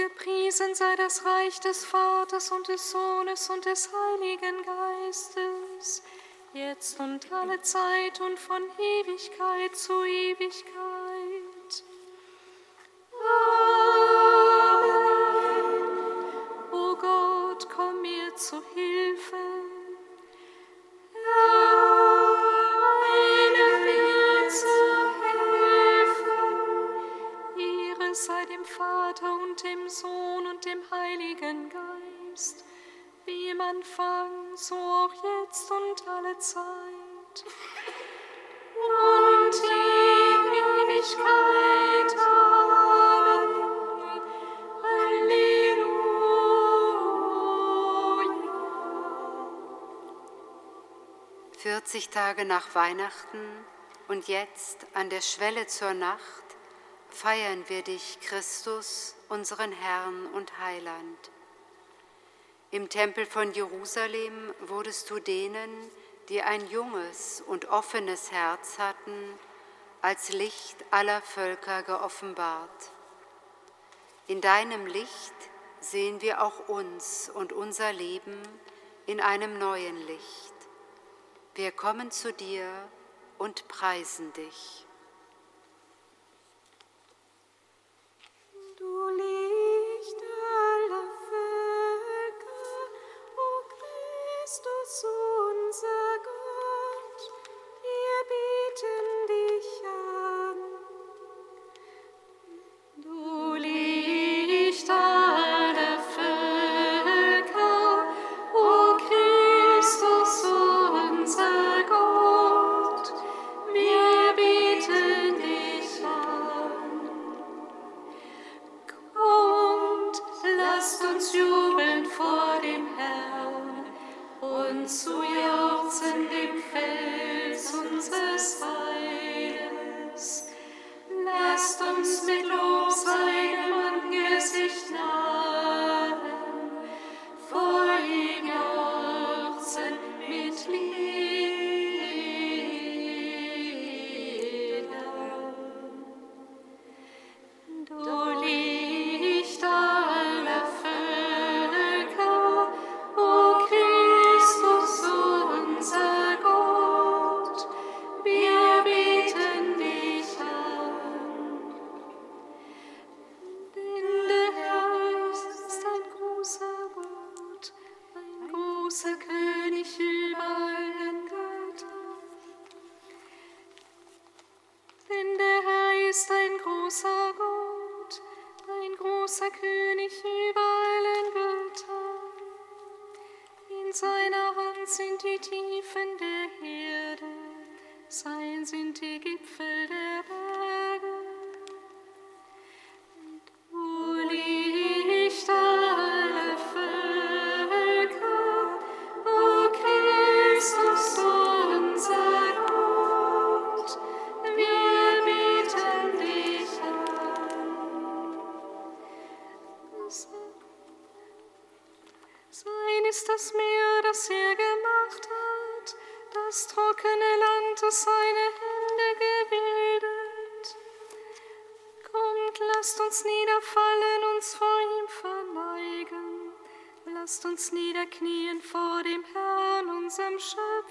Gepriesen sei das Reich des Vaters und des Sohnes und des Heiligen Geistes, jetzt und alle Zeit und von Ewigkeit zu Ewigkeit. Tage nach Weihnachten und jetzt an der Schwelle zur Nacht feiern wir dich, Christus, unseren Herrn und Heiland. Im Tempel von Jerusalem wurdest du denen, die ein junges und offenes Herz hatten, als Licht aller Völker geoffenbart. In deinem Licht sehen wir auch uns und unser Leben in einem neuen Licht. Wir kommen zu dir und preisen dich. Du Licht aller Völker, o Christus, o großer König über allen Göttern. In seiner Hand sind die Tiefen der Erde, sein sind die Lasst uns niederknien vor dem Herrn, unserem Schöpfer.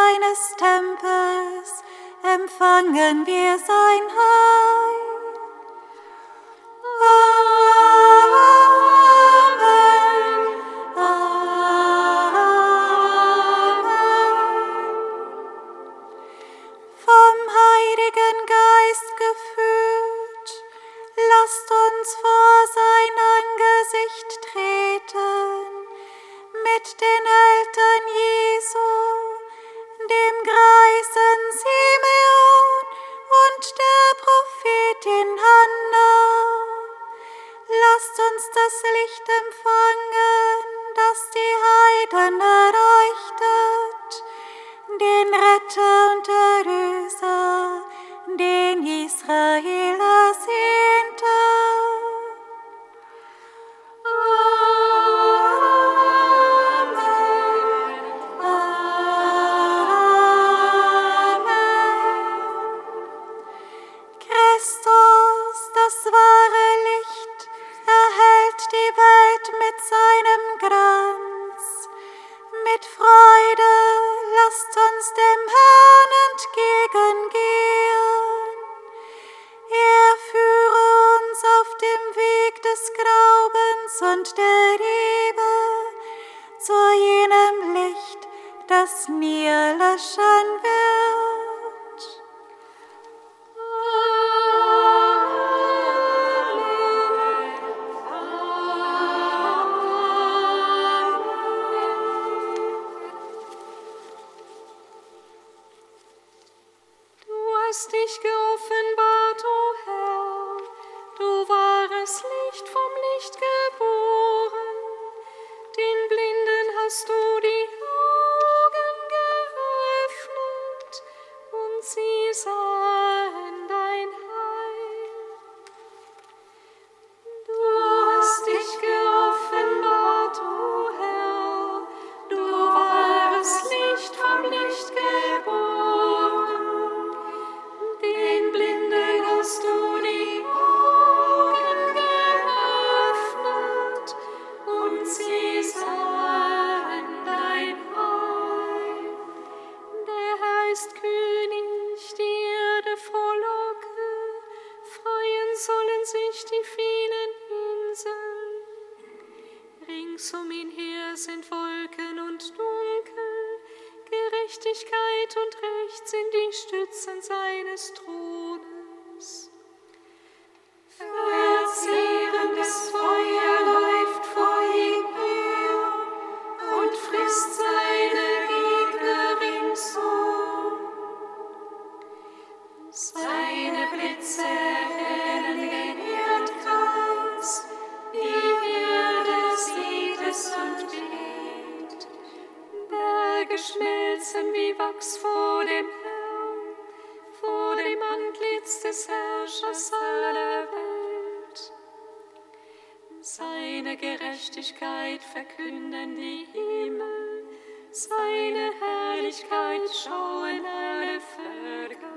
seines Tempels empfangen wir sein Heil. Amen. Wäschen werden. Seine Gerechtigkeit verkünden die Himmel, seine Herrlichkeit schauen alle Völker.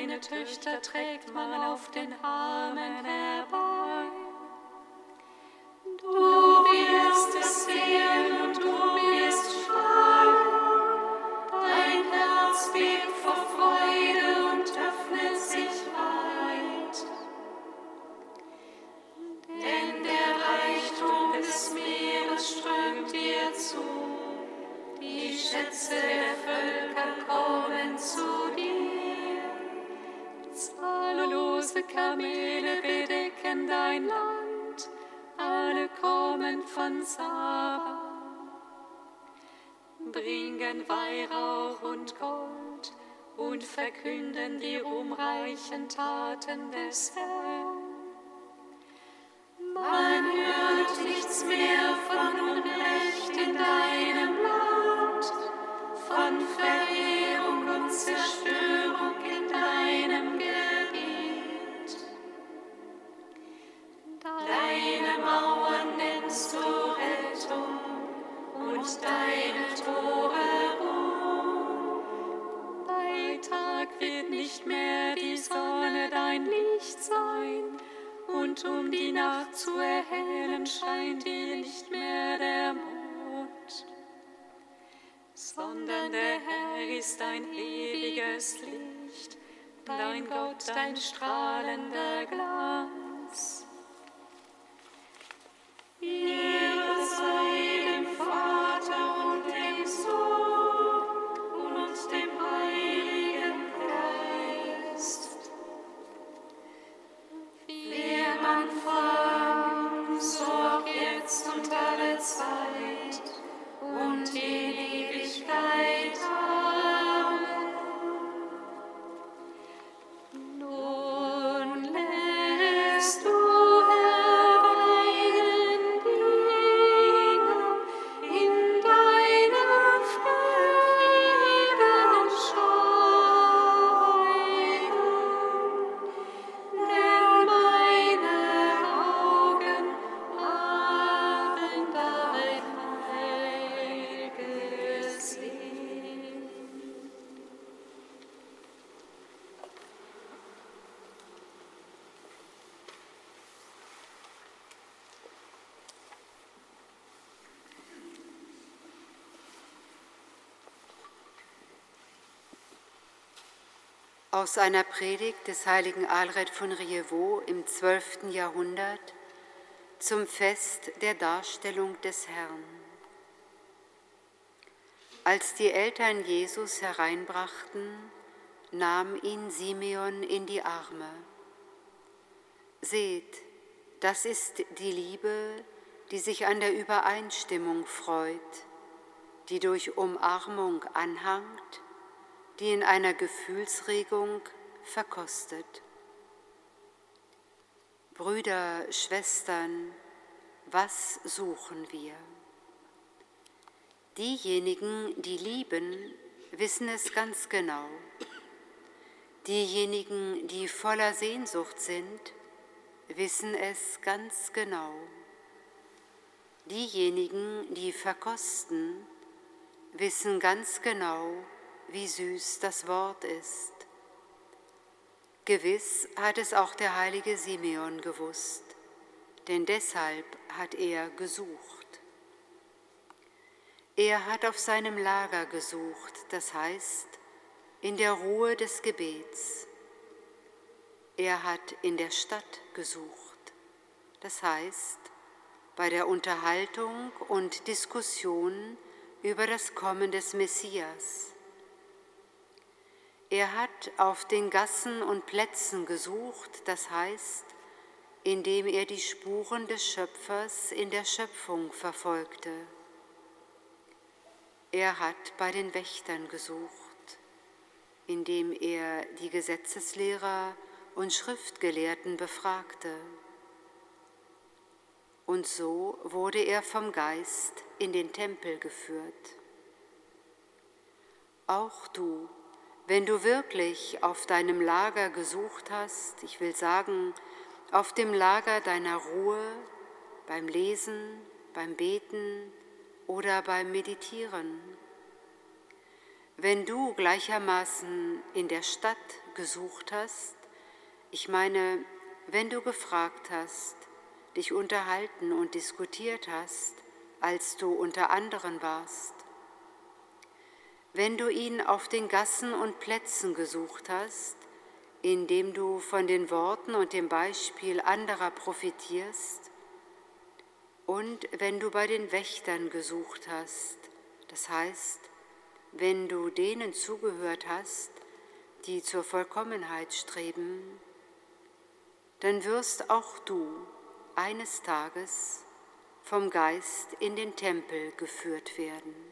seine Töchter trägt man auf den Armen herbei. Bringen Weihrauch und Gold und verkünden die ruhmreichen Taten des Herrn. dein Gott, dein strahlender Glanz. Yeah. Aus einer Predigt des heiligen Alred von Rievaud im 12. Jahrhundert zum Fest der Darstellung des Herrn. Als die Eltern Jesus hereinbrachten, nahm ihn Simeon in die Arme. Seht, das ist die Liebe, die sich an der Übereinstimmung freut, die durch Umarmung anhangt die in einer Gefühlsregung verkostet. Brüder, Schwestern, was suchen wir? Diejenigen, die lieben, wissen es ganz genau. Diejenigen, die voller Sehnsucht sind, wissen es ganz genau. Diejenigen, die verkosten, wissen ganz genau, wie süß das Wort ist. Gewiss hat es auch der heilige Simeon gewusst, denn deshalb hat er gesucht. Er hat auf seinem Lager gesucht, das heißt in der Ruhe des Gebets. Er hat in der Stadt gesucht, das heißt bei der Unterhaltung und Diskussion über das Kommen des Messias. Er hat auf den Gassen und Plätzen gesucht, das heißt, indem er die Spuren des Schöpfers in der Schöpfung verfolgte. Er hat bei den Wächtern gesucht, indem er die Gesetzeslehrer und Schriftgelehrten befragte. Und so wurde er vom Geist in den Tempel geführt. Auch du, wenn du wirklich auf deinem Lager gesucht hast, ich will sagen, auf dem Lager deiner Ruhe, beim Lesen, beim Beten oder beim Meditieren, wenn du gleichermaßen in der Stadt gesucht hast, ich meine, wenn du gefragt hast, dich unterhalten und diskutiert hast, als du unter anderen warst, wenn du ihn auf den Gassen und Plätzen gesucht hast, indem du von den Worten und dem Beispiel anderer profitierst, und wenn du bei den Wächtern gesucht hast, das heißt, wenn du denen zugehört hast, die zur Vollkommenheit streben, dann wirst auch du eines Tages vom Geist in den Tempel geführt werden.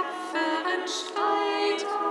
tapferen Streit.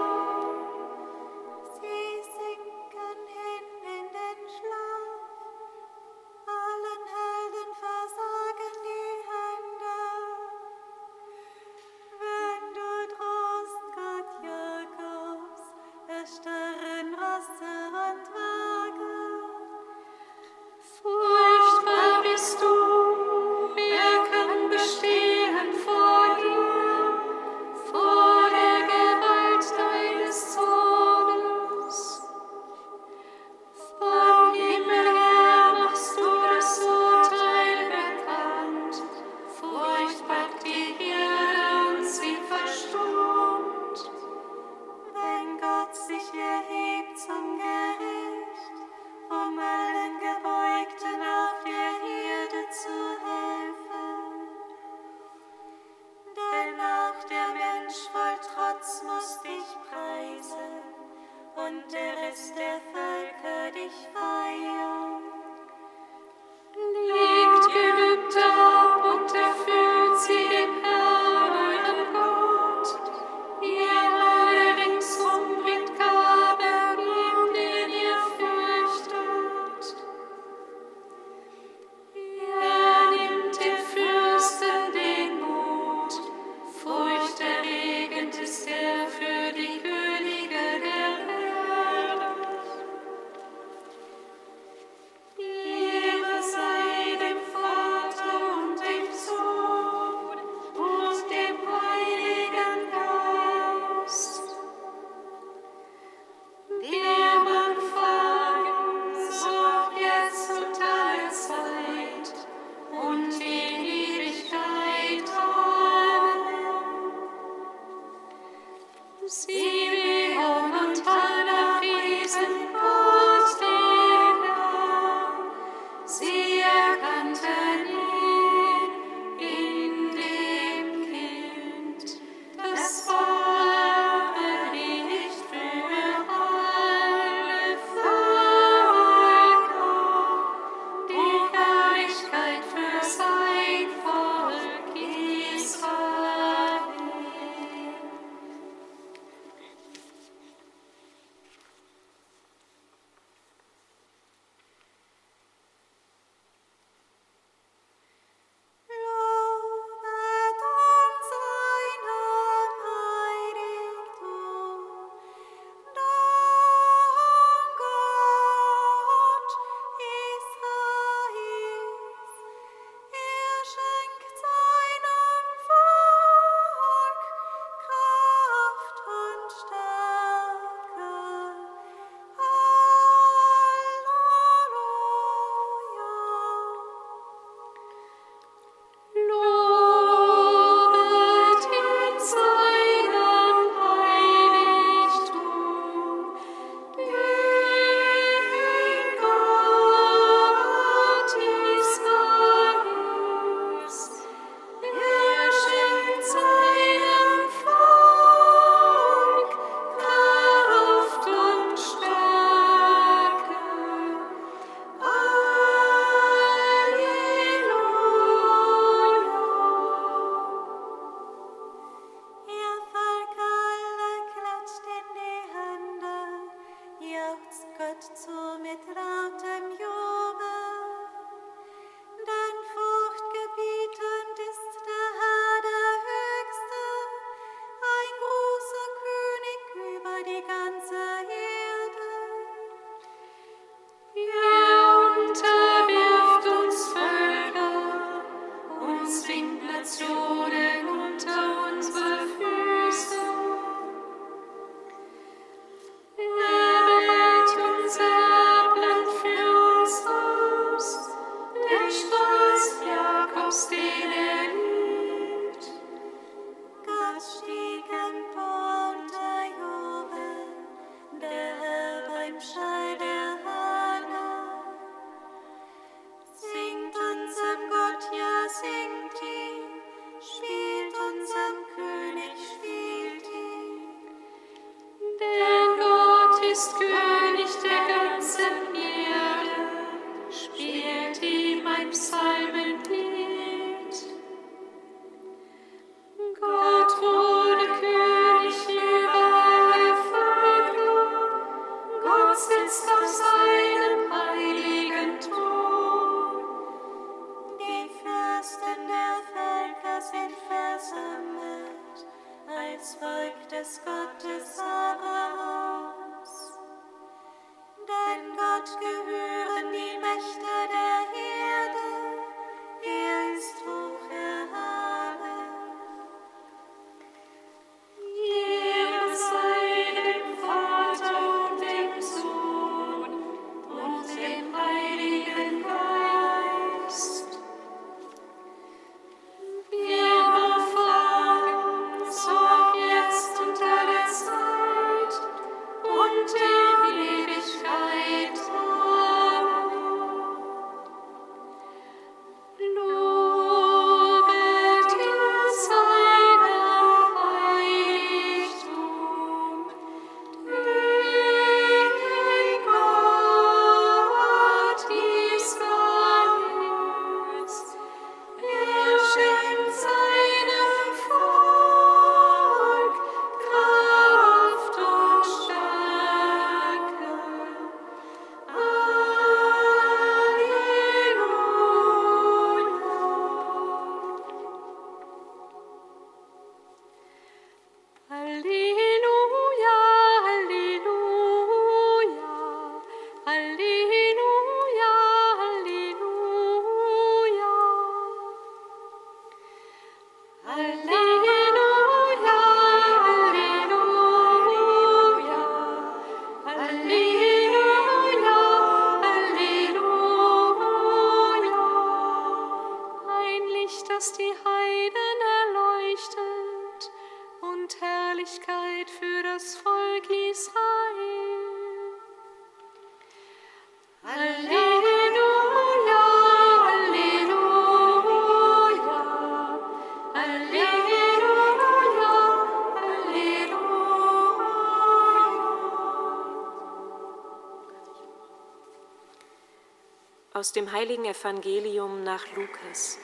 Aus dem heiligen Evangelium nach Lukas.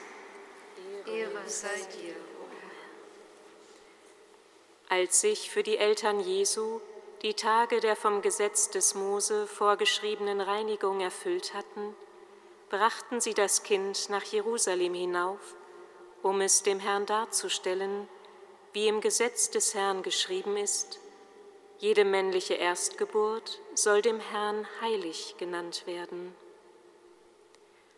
Ehre sei dir, o Herr. Als sich für die Eltern Jesu die Tage der vom Gesetz des Mose vorgeschriebenen Reinigung erfüllt hatten, brachten sie das Kind nach Jerusalem hinauf, um es dem Herrn darzustellen, wie im Gesetz des Herrn geschrieben ist, jede männliche Erstgeburt soll dem Herrn heilig genannt werden.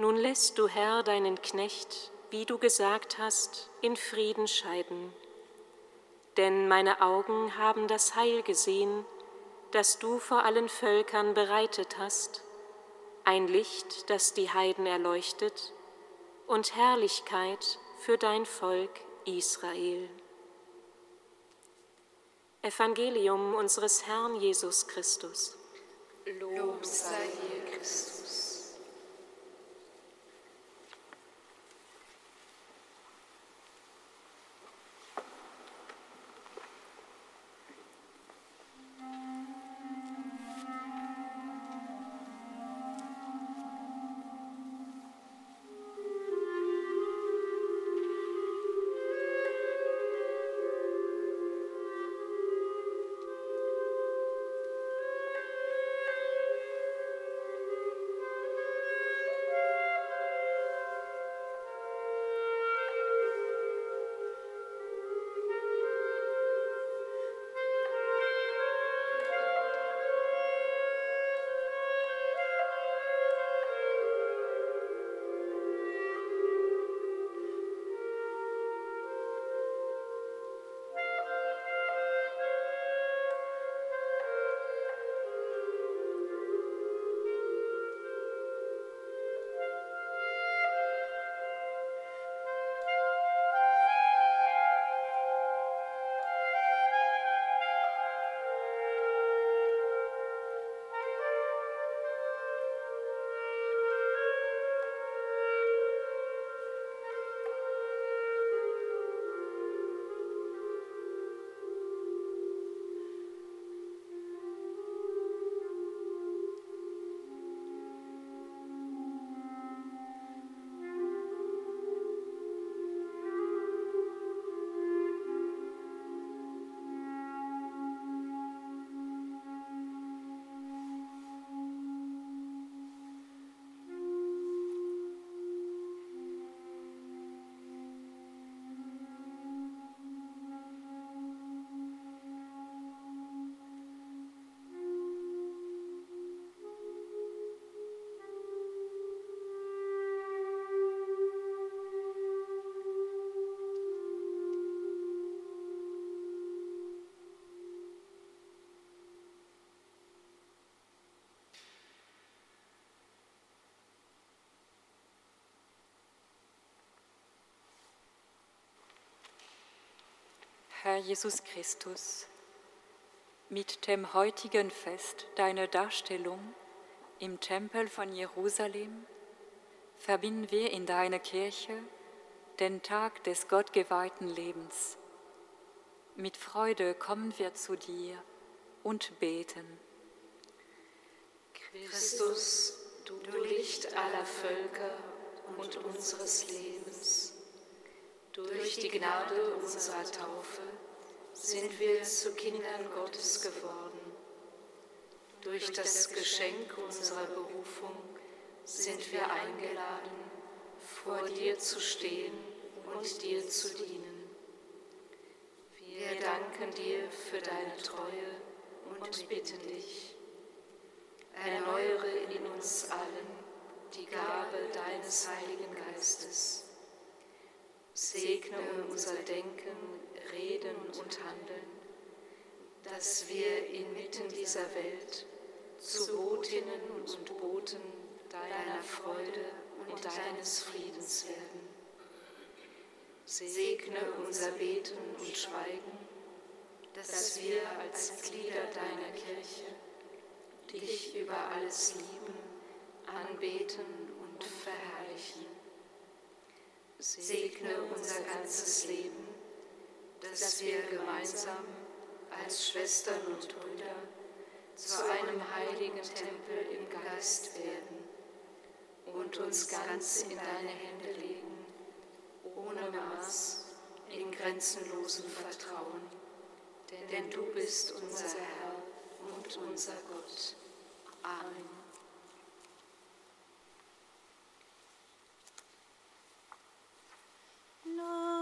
Nun lässt du, Herr, deinen Knecht, wie du gesagt hast, in Frieden scheiden. Denn meine Augen haben das Heil gesehen, das du vor allen Völkern bereitet hast, ein Licht, das die Heiden erleuchtet, und Herrlichkeit für dein Volk Israel. Evangelium unseres Herrn Jesus Christus. Lob sei dir, Christus. Herr Jesus Christus, mit dem heutigen Fest deiner Darstellung im Tempel von Jerusalem verbinden wir in deiner Kirche den Tag des gottgeweihten Lebens. Mit Freude kommen wir zu dir und beten. Christus, du Licht aller Völker und unseres Lebens. Durch die Gnade unserer Taufe sind wir zu Kindern Gottes geworden. Durch das Geschenk unserer Berufung sind wir eingeladen, vor dir zu stehen und dir zu dienen. Wir danken dir für deine Treue und bitten dich, erneuere in uns allen die Gabe deines Heiligen Geistes. Segne unser Denken, Reden und Handeln, dass wir inmitten dieser Welt zu Botinnen und Boten deiner Freude und deines Friedens werden. Segne unser Beten und Schweigen, dass wir als Glieder deiner Kirche dich über alles lieben, anbeten und verherrlichen. Segne unser ganzes Leben, dass wir gemeinsam als Schwestern und Brüder zu einem heiligen Tempel im Geist werden und uns ganz in deine Hände legen, ohne Maß, in grenzenlosem Vertrauen. Denn du bist unser Herr und unser Gott. Amen. Lord.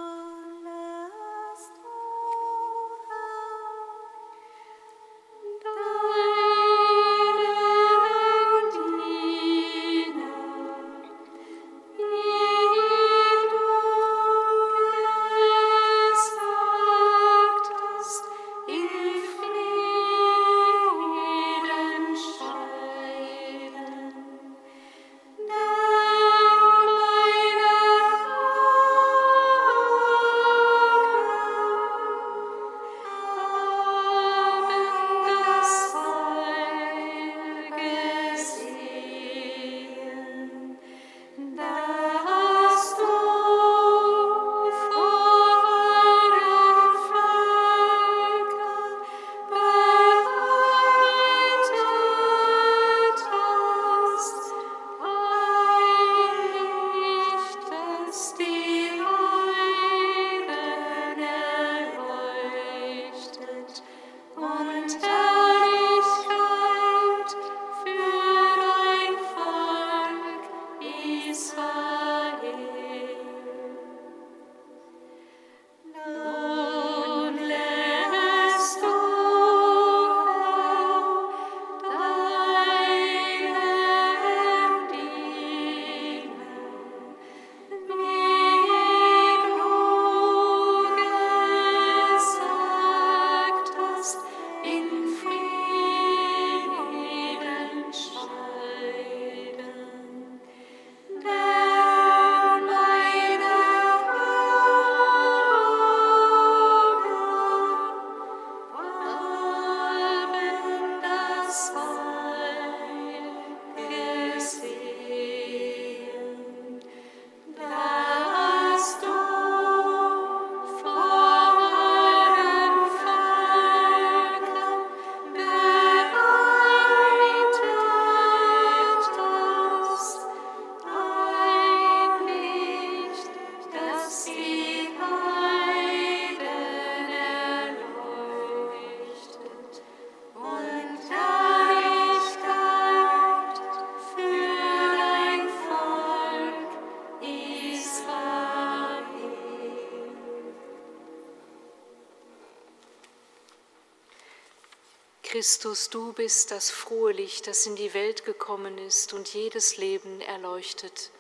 Christus, du bist das frohe Licht, das in die Welt gekommen ist und jedes Leben erleuchtet.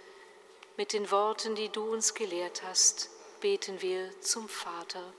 Mit den Worten, die du uns gelehrt hast, beten wir zum Vater.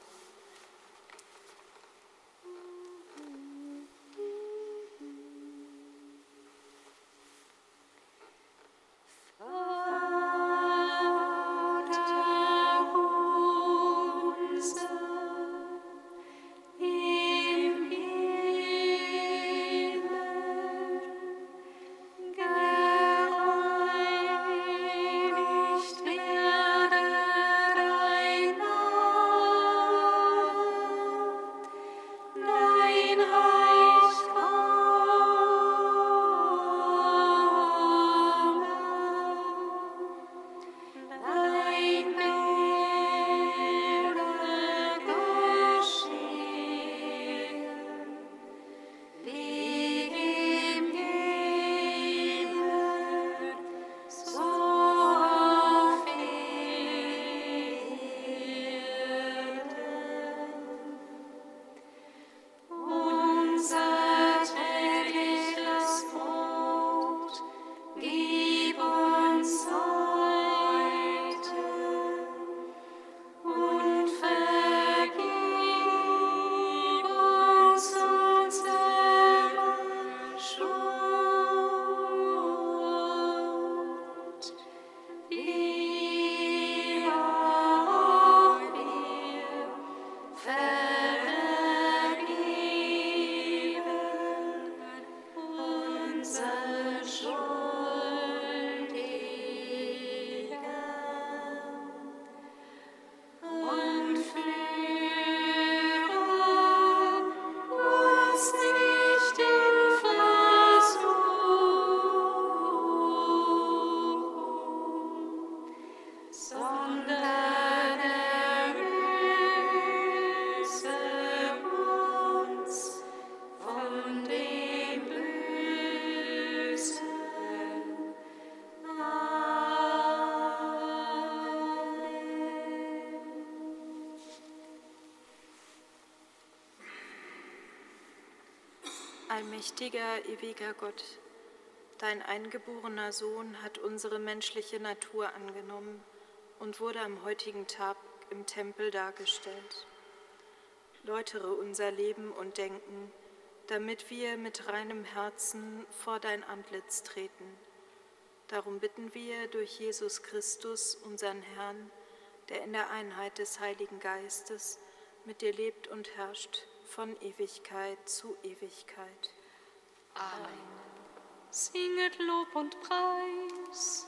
fair. Allmächtiger, ewiger Gott, dein eingeborener Sohn hat unsere menschliche Natur angenommen und wurde am heutigen Tag im Tempel dargestellt. Läutere unser Leben und Denken, damit wir mit reinem Herzen vor dein Antlitz treten. Darum bitten wir durch Jesus Christus, unseren Herrn, der in der Einheit des Heiligen Geistes mit dir lebt und herrscht von Ewigkeit zu Ewigkeit. Amen. Singet Lob und Preis.